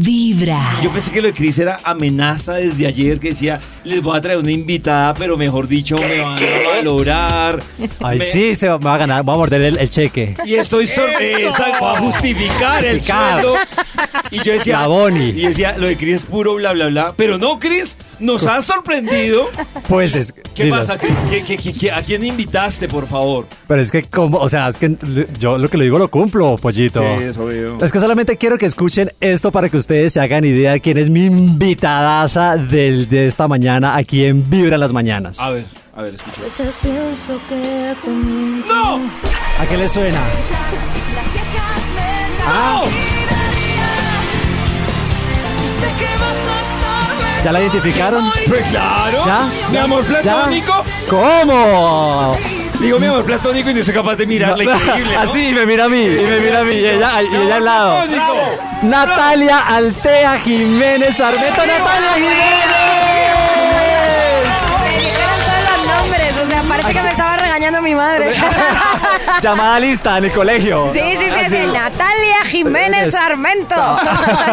Vibra. Yo pensé que lo de Cris era amenaza desde ayer, que decía, les voy a traer una invitada, pero mejor dicho, me van a valorar. Ay, Me- sí, se va, me va a ganar, voy a morder el, el cheque. Y estoy sorpresa, voy a justificar el sueldo. Y yo decía, La Boni. y decía, lo de Cris es puro bla, bla, bla. Pero no, Cris, nos has sorprendido. Pues es. ¿Qué dilo. pasa, Cris? ¿Qué- qué- qué- qué- ¿A quién invitaste, por favor? Pero es que, como, o sea, es que yo lo que le digo lo cumplo, pollito. eso veo. Es que solamente quiero que escuchen esto para que ustedes se hagan idea de quién es mi invitadaza del, de esta mañana aquí en Vibra en las Mañanas. A ver, a ver, escucha. ¡No! ¿A qué le suena? Ah. ¿Ya la identificaron? Pues claro. ¿Ya? Mi amor ¿Ya? platónico. ¿Cómo? Digo mi amor platónico y no soy capaz de mirarle. Increíble, ¿no? Así, me mira a mí, y me mira a mí, y ella, y ella al lado. Platónico. Natalia Altea Jiménez Armenta. ¡Natalia Jiménez! Me dijeron todos los nombres, o sea, parece que me estaba regañando mi madre. Llamada lista en el colegio. Sí, sí, sí, sí, Natalia Jiménez Sarmento.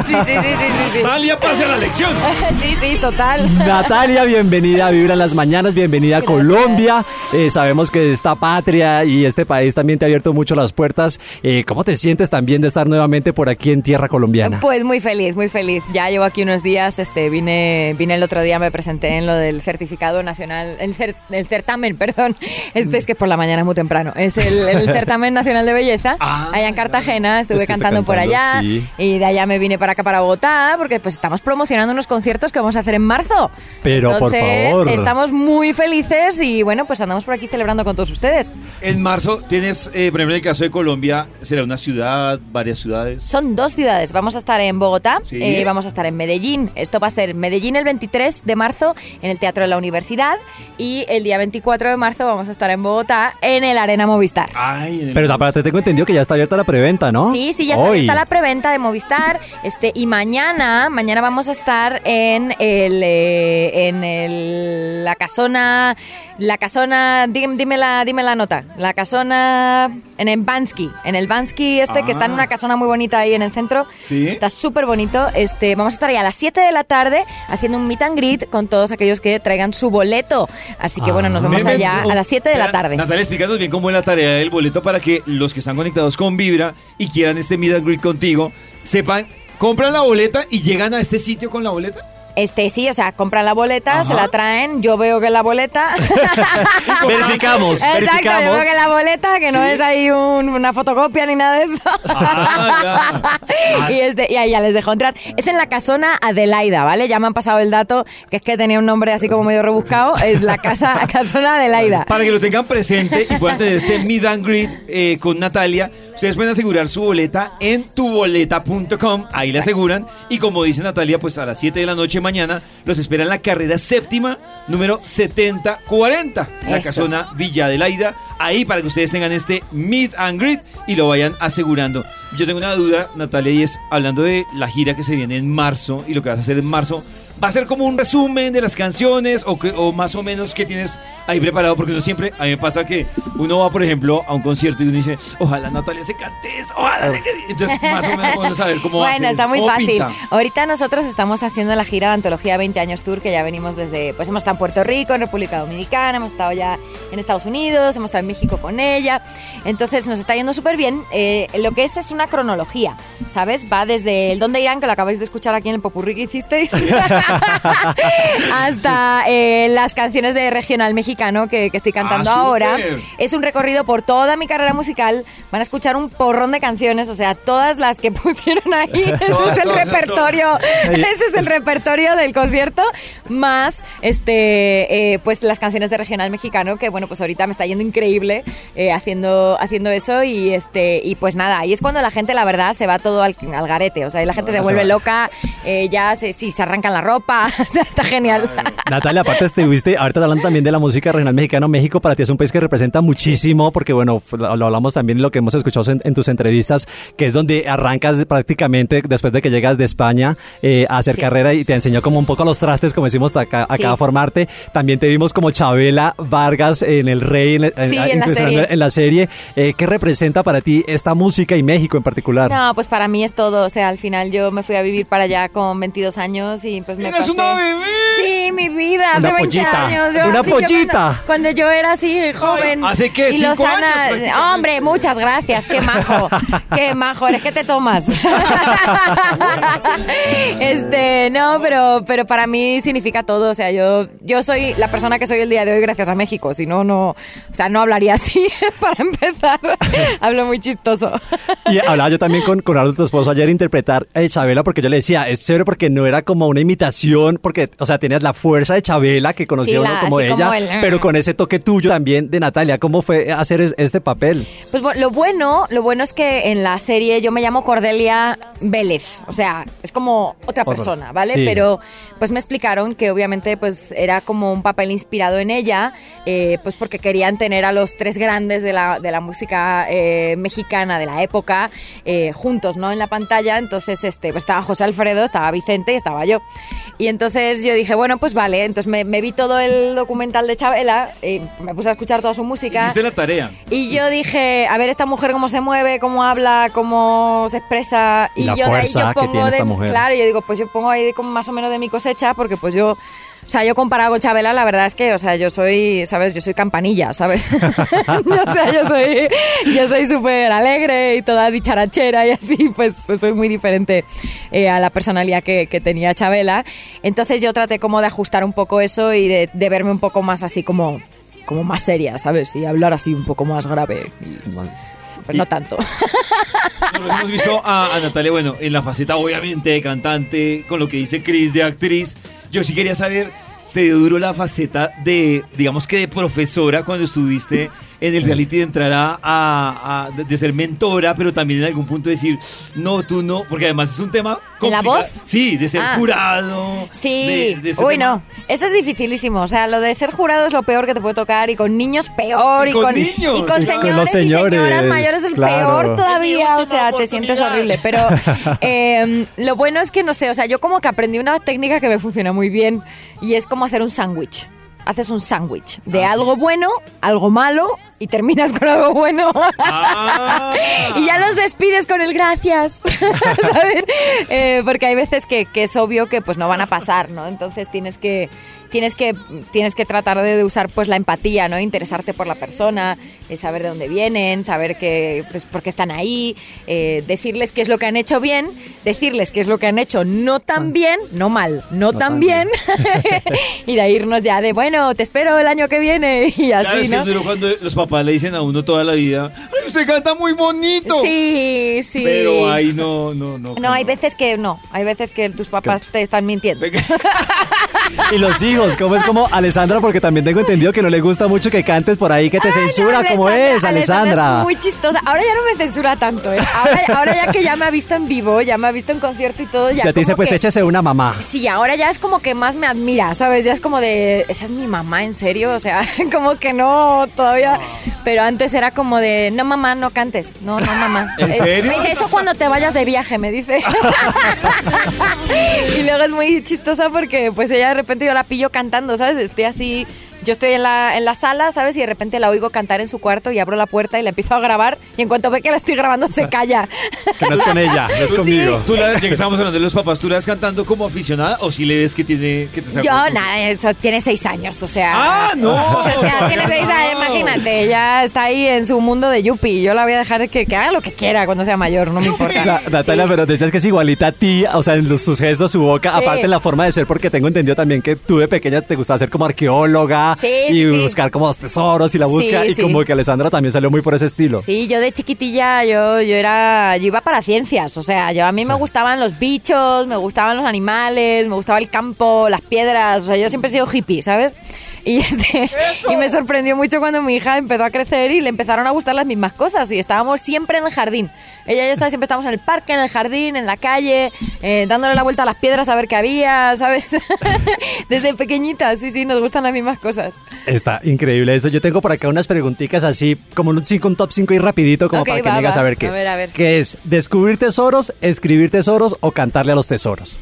Sí, sí, sí, sí, sí, sí. Talia, pase a la lección. Sí, sí, total. Natalia, bienvenida a Vibra en las Mañanas, bienvenida a Colombia. Eh, sabemos que esta patria y este país también te ha abierto mucho las puertas. Eh, ¿Cómo te sientes también de estar nuevamente por aquí en tierra colombiana? Pues muy feliz, muy feliz. Ya llevo aquí unos días, este, vine, vine el otro día, me presenté en lo del certificado nacional, el, cer- el certamen, perdón. Este es que por la mañana es muy temprano. Es el, el certamen nacional de belleza. Ah, allá en Cartagena, estuve cantando, por allá sí. y de allá me vine para acá para Bogotá porque pues estamos promocionando unos conciertos que vamos a hacer en marzo. Pero, por Entonces, favor. estamos muy felices y bueno, pues andamos por aquí celebrando con todos ustedes. En marzo tienes, eh, por ejemplo, en el caso de Colombia, será una ciudad, varias ciudades. Son dos ciudades. Vamos a estar en Bogotá, Sí. eh, vamos a estar en Medellín. Esto va a ser Medellín el 23 de marzo en el Teatro de la Universidad y el día 24 de marzo vamos a estar en Bogotá en el Arena Movistar. Ay, Pero aparte tengo entendido que ya está abierta la preventa, ¿no? Sí, sí, ya está Hoy. abierta la preventa de Movistar. Este, y mañana, mañana vamos a estar en el eh, en el, la casona, la casona, dime, dime la, dime la nota. La casona en el Bansky, en el Bansky este que está en Ah. una casona muy bonita ahí en el centro. Sí. Está súper bonito. Este, vamos a estar ahí a las 7 de la tarde haciendo un meet and greet con todos aquellos que traigan su boleto. Así que bueno, nos Ah. vemos allá oh, a las 7 de la tarde. Natalia, explícanos bien cómo es la tarea del boleto para que los que están conectados con Vibra y quieran este meet and greet contigo, sepan, compran la boleta y llegan a este sitio con la boleta. Este sí, o sea, compran la boleta, Ajá. se la traen, yo veo que la boleta. Verificamos, Exacto, yo verificamos. veo que la boleta, que no Sí. es ahí un- una fotocopia ni nada de eso. Ah, y, este, y ahí ya les dejo entrar. Es en la casona Adelaida, ¿vale? Ya me han pasado el dato, que es que tenía un nombre así como medio rebuscado. Es la casa casona Adelaida. Para que lo tengan presente y puedan tener este meet and greet eh, con Natalia, ustedes pueden asegurar su boleta en tuboleta.com, ahí la aseguran. Y como dice Natalia, pues a las 7 de la noche mañana los espera en la carrera séptima, número 7040, la Eso. casona Villa Adelaida. Ahí para que ustedes tengan este meet and greet y lo vayan asegurando. Yo tengo una duda, Natalia, y es hablando de la gira que se viene en marzo y lo que vas a hacer en marzo. ¿Va a ser como un resumen de las canciones o, que- o más o menos qué tienes ahí preparado? Porque uno siempre, a mí me pasa que uno va, por ejemplo, a un concierto y uno dice, ojalá Natalia se cante eso, ojalá. se quede". Entonces, más o menos podemos saber cómo va a Bueno, está muy fácil. pinta. Ahorita nosotros estamos haciendo la gira de Antología 20 años Tour, que ya venimos desde, pues hemos estado en Puerto Rico, en República Dominicana, hemos estado ya en Estados Unidos, hemos estado en México con ella. Entonces nos está yendo súper bien. Eh, lo que es es una cronología, ¿sabes? Va desde el Dónde irán, que lo acabáis de escuchar aquí en el popurrí que hicisteis, hasta eh, las canciones de regional mexicano que, que estoy cantando Ah, ahora. Es un recorrido por toda mi carrera musical. Van a escuchar un porrón de canciones, o sea, todas las que pusieron ahí. Ese Todas, es el repertorio. Ese es el repertorio del concierto. Más, este, eh, pues las canciones de regional mexicano, que bueno, pues ahorita me está yendo increíble eh, haciendo, haciendo eso. Y este, y pues nada, ahí es cuando la gente, la verdad, se va todo al, al garete. O sea, y la gente se se vuelve loca, eh, ya se, sí, se arrancan la ropa. Ropa. O sea, está genial. Natalia, aparte estuviste, ahorita hablando también de la música regional mexicana, México para ti es un país que representa muchísimo, porque bueno, lo, hablamos también lo que hemos escuchado en, en tus entrevistas, que es donde arrancas prácticamente después de que llegas de España eh, a hacer Sí. carrera y te enseñó como un poco los trastes, como decimos acá, acá Sí. a formarte. También te vimos como Chabela Vargas en El Rey, en, Sí, en la serie. la serie. Eh, ¿Qué representa para ti esta música y México en particular? No, pues para mí es todo. O sea, al final yo me fui a vivir para allá con 22 años y pues me ¡Eres pasé... una bebé! Sí, mi vida, hace 20 pollita, años. una sí, yo pollita. Cuando, cuando yo era así joven. ¿hace qué? Y ¿Cinco Lozana, años hombre, muchas gracias, qué majo, qué majo, eres que te tomas. este, no, pero, pero para mí significa todo. O sea, yo, yo soy la persona que soy el día de hoy gracias a México. Si no, no, o sea, no hablaría así para empezar. Hablo muy chistoso. Y hablaba yo también con, con Arnold, tu esposo, ayer interpretar a Chabela, porque yo le decía, es chévere porque no era como una imitación, porque, o sea, tenías la fuerza de Chabela que conoció Sí, uno la- como ella, como el- pero con ese toque tuyo también de Natalia. ¿Cómo fue hacer es- este papel? Pues lo bueno, lo bueno es que en la serie yo me llamo Cordelia Vélez, o sea, es como otra persona, ¿vale? sí. Pero pues me explicaron que obviamente pues era como un papel inspirado en ella, eh, pues porque querían tener a los tres grandes de la, de la música eh, mexicana de la época eh, juntos, ¿no? En la pantalla, entonces este, pues estaba José Alfredo, estaba Vicente y estaba yo. Y entonces yo dije, bueno, pues vale, entonces me, me vi todo el documental de Chabela, eh, me puse a escuchar toda su música. Hiciste la tarea. Y yo dije, a ver esta mujer cómo se mueve, cómo habla, cómo se expresa. Y Y, la yo de ahí yo que pongo tiene de, esta mujer. claro, yo digo, pues yo pongo ahí como más o menos de mi cosecha, porque pues yo, o sea, yo comparado con Chabela, la verdad es que, o sea, yo soy, ¿sabes? Yo soy campanilla, ¿sabes? o sea, yo soy, yo soy súper alegre y toda dicharachera y así, pues soy muy diferente eh, a la personalidad que, que tenía Chabela. Entonces yo traté como de ajustar un poco eso y de, de verme un poco más así como como más seria, ¿sabes? Y hablar así un poco más grave. Y, pues no tanto. Nosotros hemos visto a, a Natalia, bueno, en la faceta obviamente de cantante, con lo que dice Chris de actriz. Yo sí quería saber, ¿te duro la faceta de, digamos que de profesora cuando estuviste en el reality de entrar a, de, de ser mentora, pero también en algún punto decir, no, tú no, porque además es un tema ¿En la complicado. voz? Sí, de ser Ah. jurado. Sí, de- de uy, tema. no, eso es dificilísimo. O sea, lo de ser jurado es lo peor que te puede tocar y con niños peor Y y, con con, niños. y con Y con señores, los y señoras mayores el claro. peor todavía. O sea, te sientes horrible. Pero eh, lo bueno es que, no sé, o sea, yo como que aprendí una técnica que me funciona muy bien y es como hacer un sándwich. Haces un sándwich de Ah, algo bueno, algo malo y terminas con algo bueno. Ah. y ya los despides con el gracias, ¿sabes? Eh, porque hay veces que, que es obvio que pues no van a pasar, ¿no? Entonces tienes que tienes que tienes que tratar de, usar pues la empatía, ¿no? Interesarte por la persona, eh, saber de dónde vienen, saber que pues por qué están ahí, eh, decirles qué es lo que han hecho bien, decirles qué es lo que han hecho no tan bien, no mal, no, No tan tan bien, y de irnos ya de bueno, te espero el año que viene y así, ¿no? Papás le dicen a uno toda la vida, ¡ay, usted canta muy bonito! Sí, sí. Pero ahí no, no, no. No, hay veces que no, hay veces que tus papás te están mintiendo. Y los hijos, ¿cómo es como Alessandra? Porque también tengo entendido que no le gusta mucho que cantes por ahí, que te Ay, no, censura, ¿cómo es, Alessandra? Es muy chistosa. Ahora ya no me censura tanto, ¿eh? Ahora, ahora ya que ya me ha visto en vivo, ya me ha visto en concierto y todo, ya, Ya te dice, como pues que- échese una mamá. Sí, ahora ya es como que más me admira, ¿sabes? Ya es como de, esa es mi mamá, ¿en serio? O sea, como que no, todavía. Pero antes era como de, no mamá, no cantes. No, no mamá. ¿En Eh, serio? Me dice, eso cuando te vayas de viaje, me dice. y luego es muy chistosa porque pues ella de repente yo la pillo cantando, ¿sabes? Estoy así, yo estoy en la, en la sala, ¿sabes? Y de repente la oigo cantar en su cuarto y abro la puerta y la empiezo a grabar y en cuanto ve que la estoy grabando se calla. Que no es con ella, no es conmigo. Tú la, ya que estamos hablando de los papás, ¿tú la ves cantando como aficionada o si le ves que tiene que te Yo, nada, eso tiene seis años, o sea. ¡Ah, no! O sea, tiene seis años, imagínate, ella está ahí en su mundo de Yuppie. Yo la voy a dejar que, que haga lo que quiera cuando sea mayor, no me importa. La- Natalia, Sí. pero decías que es igualita a ti, o sea, en los- sus gestos, su boca, Sí. aparte la forma de ser, porque tengo entendido también que tú de pequeña te gustaba ser como arqueóloga Sí, y sí, sí. buscar como los tesoros y la busca, y como que Alessandra también salió muy por ese estilo. Sí, yo de chiquitilla, yo, yo era, yo iba para ciencias, o sea, yo a mí me gustaban los bichos, me gustaban los animales, me gustaba el campo, las piedras, o sea, yo siempre he sido hippie, ¿sabes? Y, este, y me sorprendió mucho cuando mi hija empezó a crecer y le empezaron a gustar las mismas cosas y estábamos siempre en el jardín. Ella y yo estaba- siempre estábamos en el parque, en el jardín, en la calle, eh, dándole la vuelta a las piedras a ver qué había, ¿sabes? Desde pequeñitas, sí, sí, nos gustan las mismas cosas. Está increíble eso. Yo tengo por acá unas preguntitas así, como un, cinco, un top 5 y rapidito, como para que me digas a ver qué. A ver, a ver. ¿Qué es? ¿Descubrir tesoros, escribir tesoros o cantarle a los tesoros?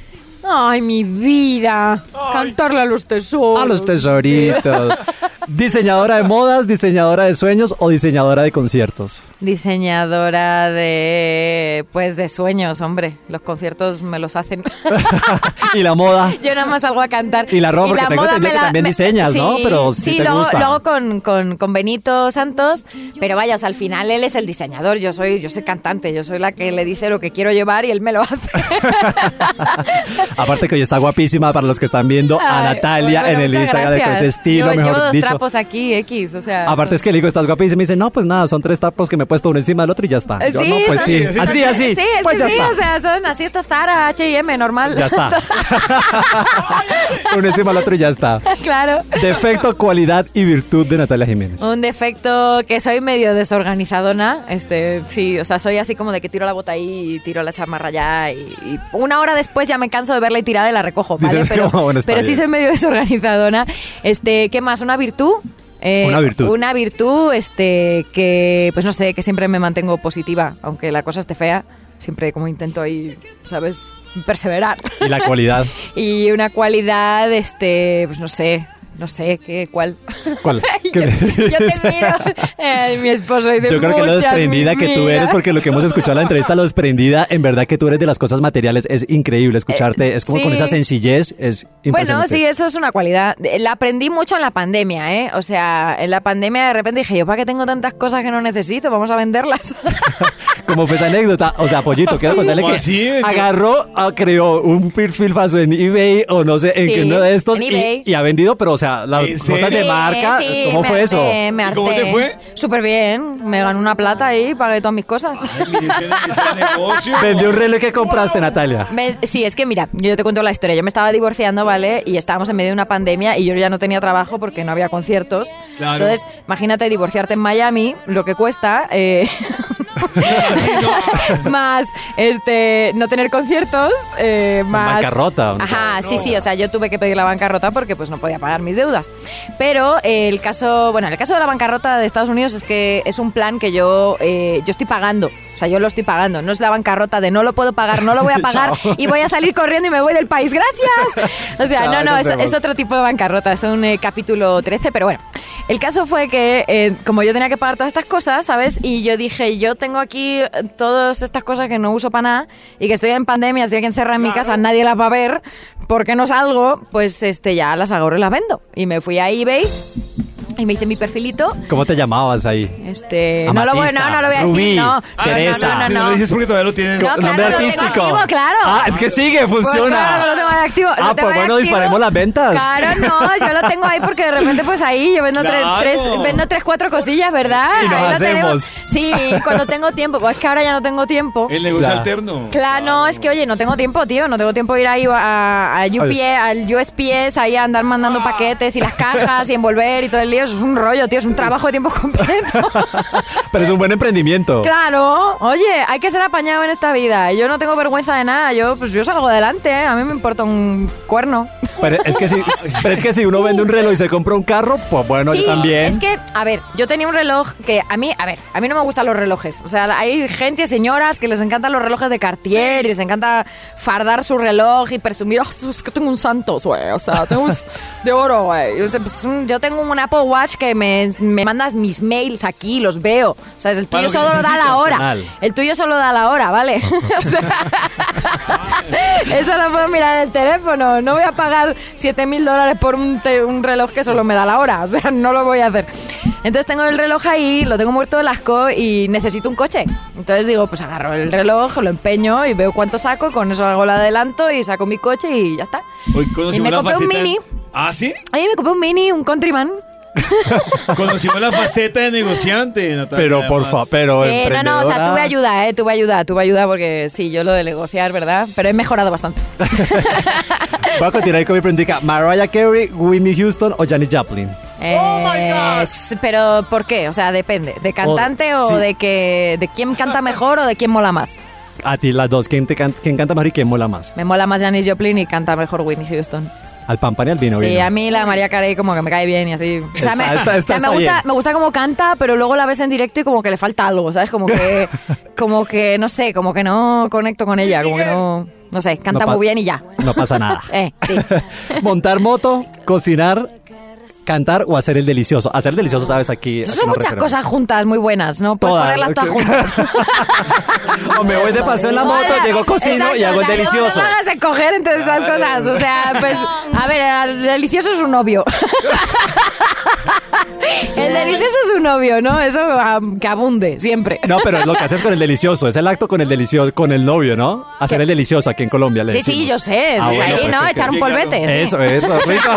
Ay, mi vida. Cantarle a los tesoros. A los tesoritos. ¿Diseñadora de modas, diseñadora de sueños o diseñadora de conciertos? Diseñadora de, pues, de sueños, hombre. Los conciertos me los hacen. y la moda. Yo nada más salgo a cantar. Y la ropa, porque tengo entendido que también diseñas, ¿no? Pero sí te lo, hago- gusta. lo hago con, con, con Benito Santos, pero vaya, o sea, al final él es el diseñador, yo soy, yo soy cantante, yo soy la que le dice lo que quiero llevar y él me lo hace. Aparte que hoy está guapísima para los que están viendo a Natalia bueno, en el Instagram de. Coche Estilo, mejor dicho. Aquí, X, o sea. Aparte es que le digo, estás guapísima y me dice, no, pues nada, son tres tapos que me he puesto uno encima del otro y ya está. Eh, Yo, sí, no, pues son- sí, así, así. Sí, es pues que ya sí, está. o sea, son así estos Zara, H&M, normal. Ya está. uno encima del otro y ya está. claro. Defecto, cualidad y virtud de Natalia Jiménez. Un defecto que soy medio desorganizadona, este, sí, o sea, soy así como de que tiro la bota ahí y tiro la chamarra allá y, y una hora después ya me canso de verla y tirada y la recojo, ¿vale? Dices pero bueno, está pero sí soy medio desorganizadona. Este, ¿qué más? ¿Una virtud? Eh, Una virtud. Una virtud, este, que, pues no sé, que siempre me mantengo positiva, aunque la cosa esté fea, siempre como intento ahí, ¿sabes? Perseverar. Y la cualidad. Y una cualidad, este, pues no sé, no sé, ¿qué, ¿cuál? ¿Cuál? yo, ¿Qué- yo te miro, Ay, mi esposo dice Yo creo que lo "Muchas, desprendida que tú vida". eres, porque lo que hemos escuchado en la entrevista, lo desprendida, en verdad que tú eres de las cosas materiales, es increíble escucharte, es como con esa sencillez, es Bueno, impresionante. sí, eso es una cualidad. La aprendí mucho en la pandemia, ¿eh? O sea, en la pandemia de repente dije, yo para qué tengo tantas cosas que no necesito, vamos a venderlas. Como fue esa anécdota, o sea, Pollito, quiero contarle ¿Cómo que así? agarró, ah, creó un perfil falso en eBay o no sé, en Sí, que uno de estos en y, y ha vendido, pero o sea, las ¿En cosas de marca, Sí, ¿cómo me fue eso? harté, me ¿Y cómo te fue? Súper bien, me gané una plata ahí, pagué todas mis cosas. Vendió un reloj que compraste, Natalia. Me- sí, es que mira, yo te cuento la historia. Yo me estaba divorciando, ¿vale? Y estábamos en medio de una pandemia y yo ya no tenía trabajo porque no había conciertos. Claro. Entonces, imagínate divorciarte en Miami, lo que cuesta. eh, más este no tener conciertos, eh, más. Bancarrota. Ajá, sí, sí, o sea, yo tuve que pedir la bancarrota porque pues no podía pagar mis deudas. Pero eh, el caso, bueno, el caso de la bancarrota de Estados Unidos es que es un plan que yo, eh, yo estoy pagando. O sea, yo lo estoy pagando. No es la bancarrota de no lo puedo pagar, no lo voy a pagar y voy a salir corriendo y me voy del país. ¡Gracias! O sea, Chao, no, no, es, otro tipo de bancarrota. Es un eh, capítulo 13, pero bueno. El caso fue que, eh, como yo tenía que pagar todas estas cosas, ¿sabes? Y yo dije, yo tengo aquí eh, todas estas cosas que no uso para nada y que estoy en pandemia, estoy aquí encerrada en mi casa, nadie las va a ver, ¿por qué no salgo? Pues este ya las agarro y las vendo. Y me fui a eBay y me hice mi perfilito. ¿Cómo te llamabas ahí? Este, no lo voy, no, no lo voy a Rubí, decir, no. Ah, Teresa. No, no, no, no no. lo dices porque todavía lo tienes. No, claro, Nombre lo tengo artístico. activo, claro. Ah, es que sigue, Pues funciona. claro, lo tengo ahí activo. lo Ah, tengo pues bueno, activo. disparemos las ventas. Claro, no, yo lo tengo ahí porque de repente pues ahí yo vendo tres, Claro. tres, vendo tres, cuatro cosillas, ¿verdad? Y nos ahí lo hacemos. tenemos. Sí, cuando tengo tiempo. Pues es que ahora ya no tengo tiempo. El negocio Claro. alterno. Claro, no, es que oye, no tengo tiempo, tío, no tengo tiempo de ir ahí a, a UPS, al USPS, ahí a andar mandando paquetes y las cajas y envolver y todo el lío, es un rollo, tío, es un trabajo de tiempo completo. Pero es un buen emprendimiento. Claro, oye, hay que ser apañado en esta vida. Yo no tengo vergüenza de nada, yo pues yo salgo adelante, ¿eh? a mí me importa un cuerno. Pero es, que si, pero es que si uno vende un reloj y se compra un carro, pues bueno, sí, yo también. es que, a ver, yo tenía un reloj que a mí, a ver, a mí no me gustan los relojes. O sea, hay gente, señoras, que les encantan los relojes de Cartier y les encanta fardar su reloj y presumir, "Oh, es que tengo un Santos, güey. O sea, tengo un de oro, güey. Pues, un- Yo tengo un Apple Watch que me, me mandas mis mails aquí, los veo. O sea, el tuyo solo da la hora. personal. El tuyo solo da la hora, ¿vale? O sea, eso lo puedo mirar en el teléfono. No voy a pagar 7 mil dólares por un, te- un reloj que solo me da la hora. O sea, no lo voy a hacer. Entonces tengo el reloj ahí, lo tengo muerto de asco y necesito un coche. Entonces digo, pues agarro el reloj, lo empeño y veo cuánto saco. Con eso hago el adelanto y saco mi coche y ya está. Hoy Y me compré un mini. ¿Ah, sí? Ahí me compré un mini, un Countryman. Conocimos la faceta de negociante, Natalia. Pero por favor, pero Sí, no, no, o sea, emprendedora. tuve ayuda, ¿eh? Tuve ayuda, tuve ayuda porque sí, yo lo de negociar, ¿verdad? Pero he mejorado bastante. Voy a continuar con mi pregunta. Mariah Carey, Whitney Houston o Janis Joplin. Eh, s- pero ¿por qué? O sea, depende. ¿De cantante o, sí. de que de quién canta mejor o de quién mola más? A ti las dos, ¿quién, te can- quién canta mejor y quién mola más? Me mola más Janis Joplin y canta mejor Whitney Houston. Al pan pan y al vino. Sí, a mí la María Carey como que me cae bien y así. O sea, Está- me, está- o sea, me gusta, bien. me gusta cómo canta, pero luego la ves en directo y como que le falta algo, ¿sabes? Como que, como que no sé, como que no conecto con ella, como que no, no sé, canta No muy bien y ya. No pasa nada. Eh. Montar moto, cocinar, cantar o hacer el delicioso. Hacer el delicioso, sabes, aquí. Eso aquí son muchas referimos. cosas juntas muy buenas, ¿no? Puedes Todas, ponerlas todas juntas. O me voy de paseo en la moto, Hola. llego cocino Exacto, y hago el delicioso. No me hagas escoger entre esas cosas. O sea, pues, a ver, el delicioso es un novio. el delicioso es un novio, ¿no? Eso ah, que abunde siempre. No, pero es lo que haces con el delicioso, es el acto con el delicioso, con el novio, ¿no? Hacer ¿Qué? el delicioso aquí en Colombia. le Sí, sí, yo sé. Ah, pues bueno, ahí, ¿no? perfecto. Echar un polvete. sí. Eso, es rico.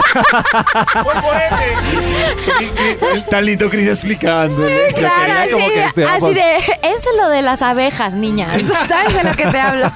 Tan lindo Cris explicando. Claro, como así, que estuviéramos- así de, es lo de las abejas, niñas. ¿Sabes de lo que te hablo?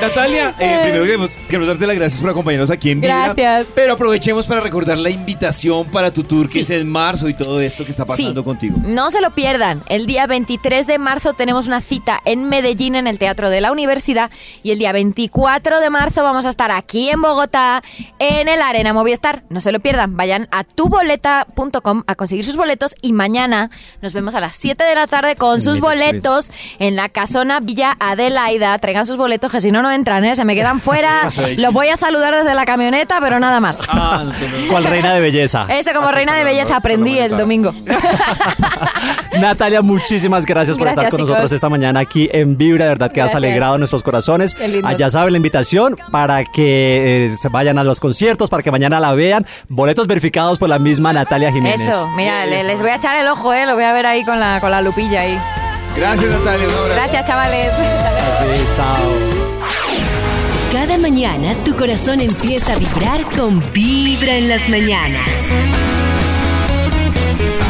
Natalia, eh, primero queremos, queremos darte las gracias por acompañarnos aquí en Vibra. Gracias. Pero aprovechemos para recordar la invitación para tu tour que Sí. es en marzo y todo esto que está pasando Sí. contigo. No se lo pierdan. El día 23 de marzo tenemos una cita en Medellín en el Teatro de la Universidad y el día 24 de marzo vamos a estar aquí en Bogotá en el Arena Movistar. No se lo pierdan. Vayan a tuboleta.com a conseguir sus boletos y mañana nos vemos a las 7 de la tarde con sus boletos en la casona Villa Adelaida. Traigan sus boletos que si no no entran, ¿eh? se me quedan fuera. Los voy a saludar desde la camioneta, pero nada más. Ah, no, no, no. ¿Cuál reina de belleza? Eso como Así reina de belleza aprendí el domingo. Natalia, muchísimas gracias por Gracias, estar con chicos. nosotros esta mañana aquí en Vibra. De verdad que has alegrado nuestros corazones. Allá saben la invitación para que eh, se vayan a los conciertos, para que mañana la vean. Boletos verificados por la misma Natalia Jiménez. Eso, mira, le- les voy a echar el ojo, ¿eh? Lo voy a ver ahí con la, con la lupilla ahí. Gracias, Natalia. Gracias, chavales. Sí, chao. Cada mañana tu corazón empieza a vibrar con Vibra en las mañanas.